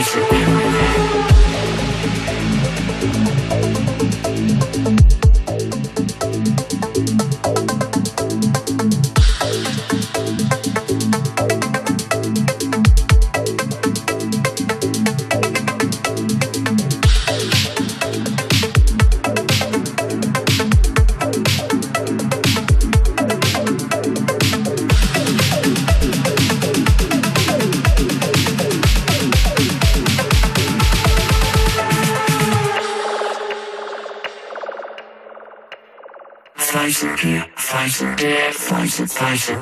country. Slice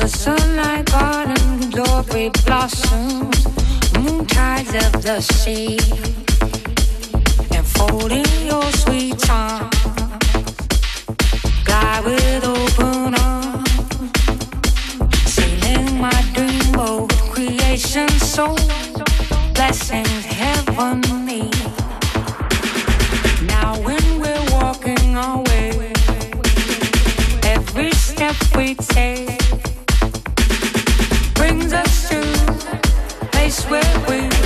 the sunlight garden glory blossoms, moon tides of the sea, and folding your sweet charm. glide with open arms, sailing my dream boat, creation soul, blessings heavenly. Now when we're walking our way, every step we take. where we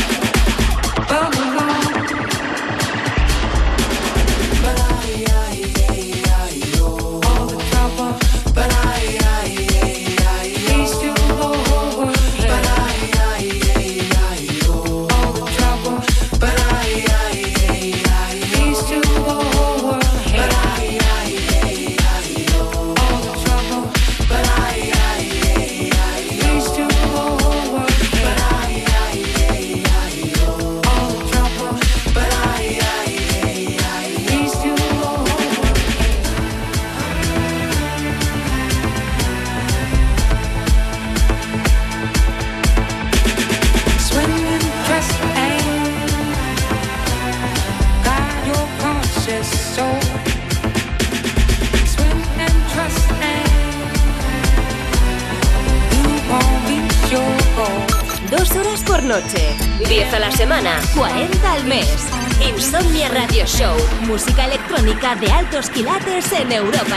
de altos quilates en Europa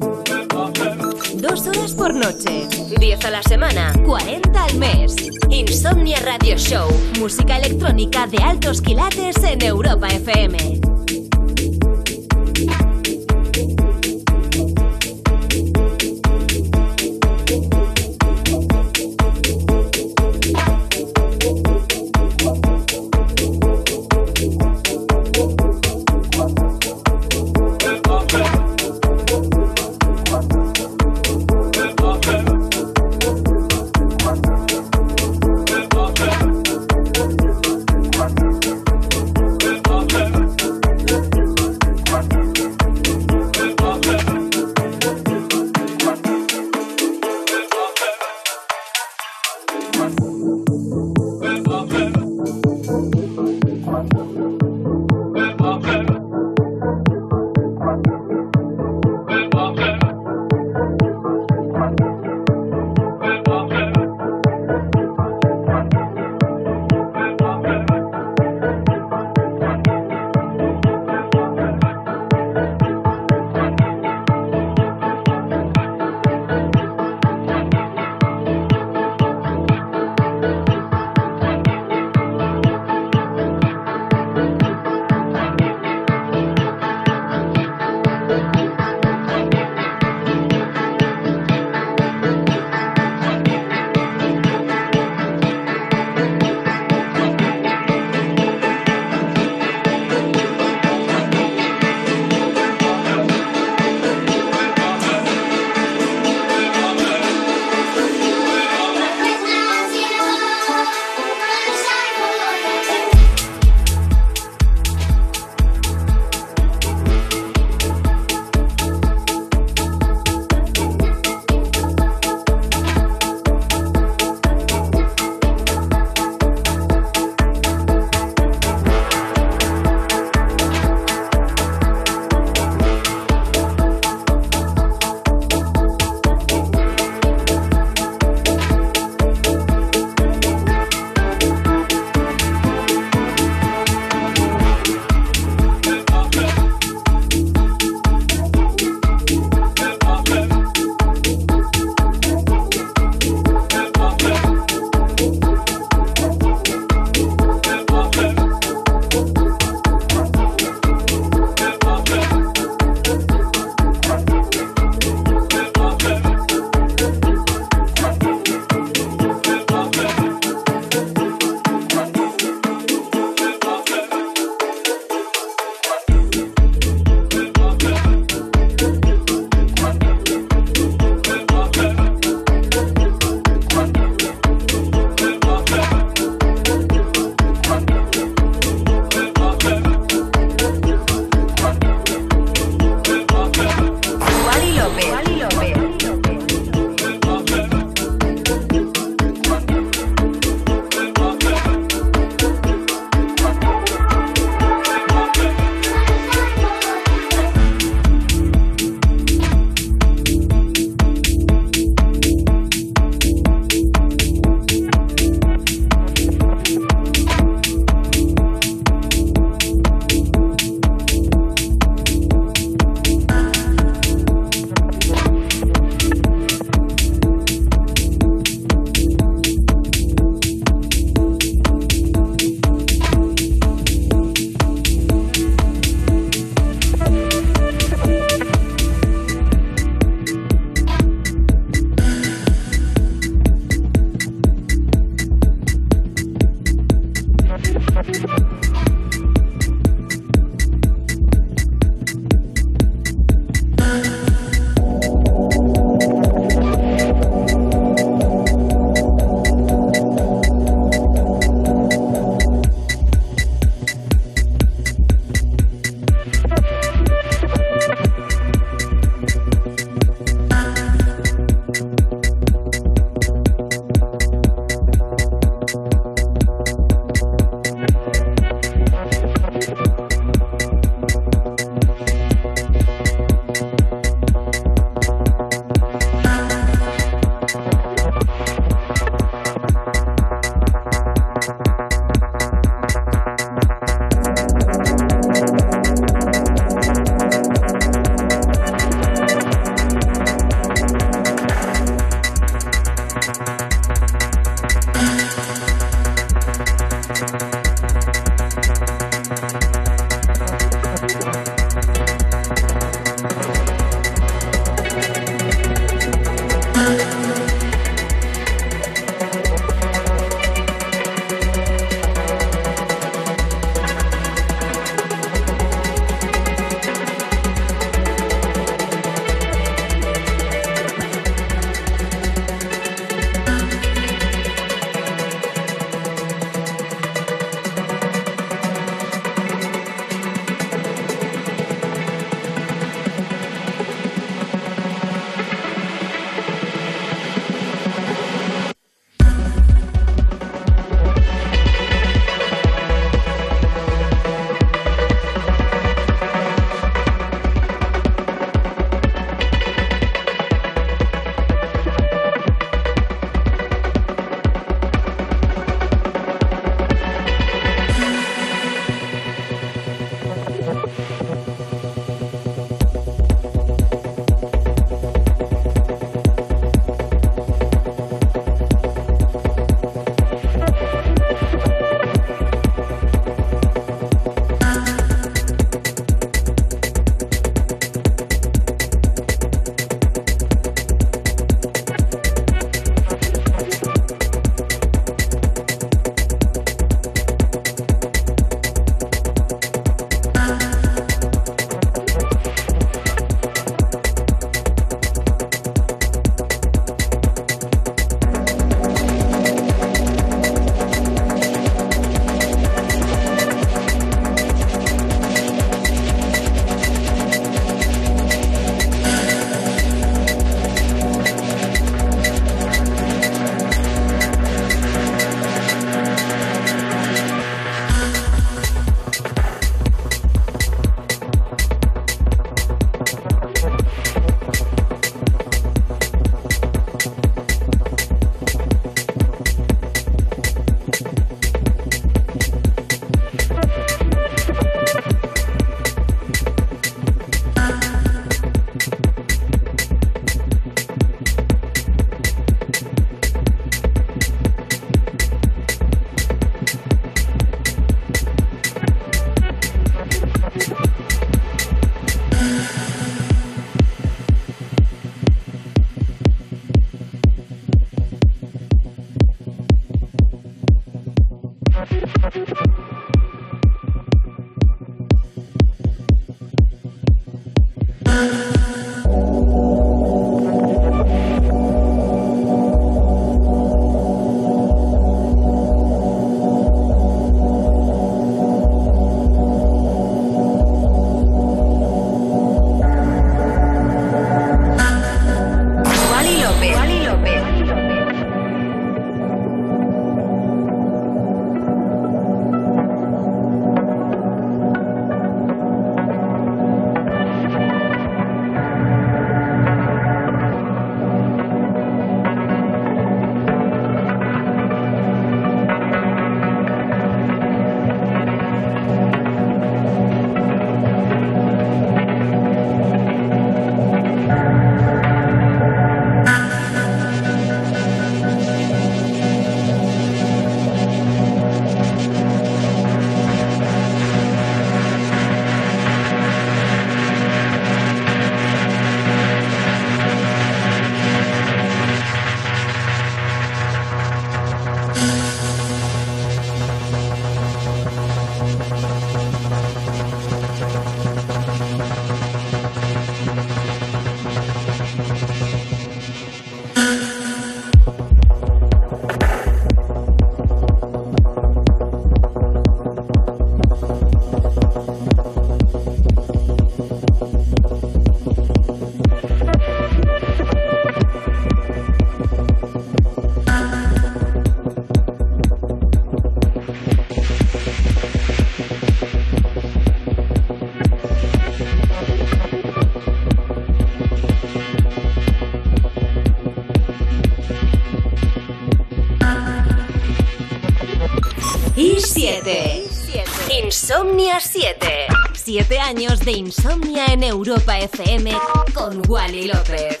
Insomnia 7. 7 años de insomnia en Europa FM con Wally López.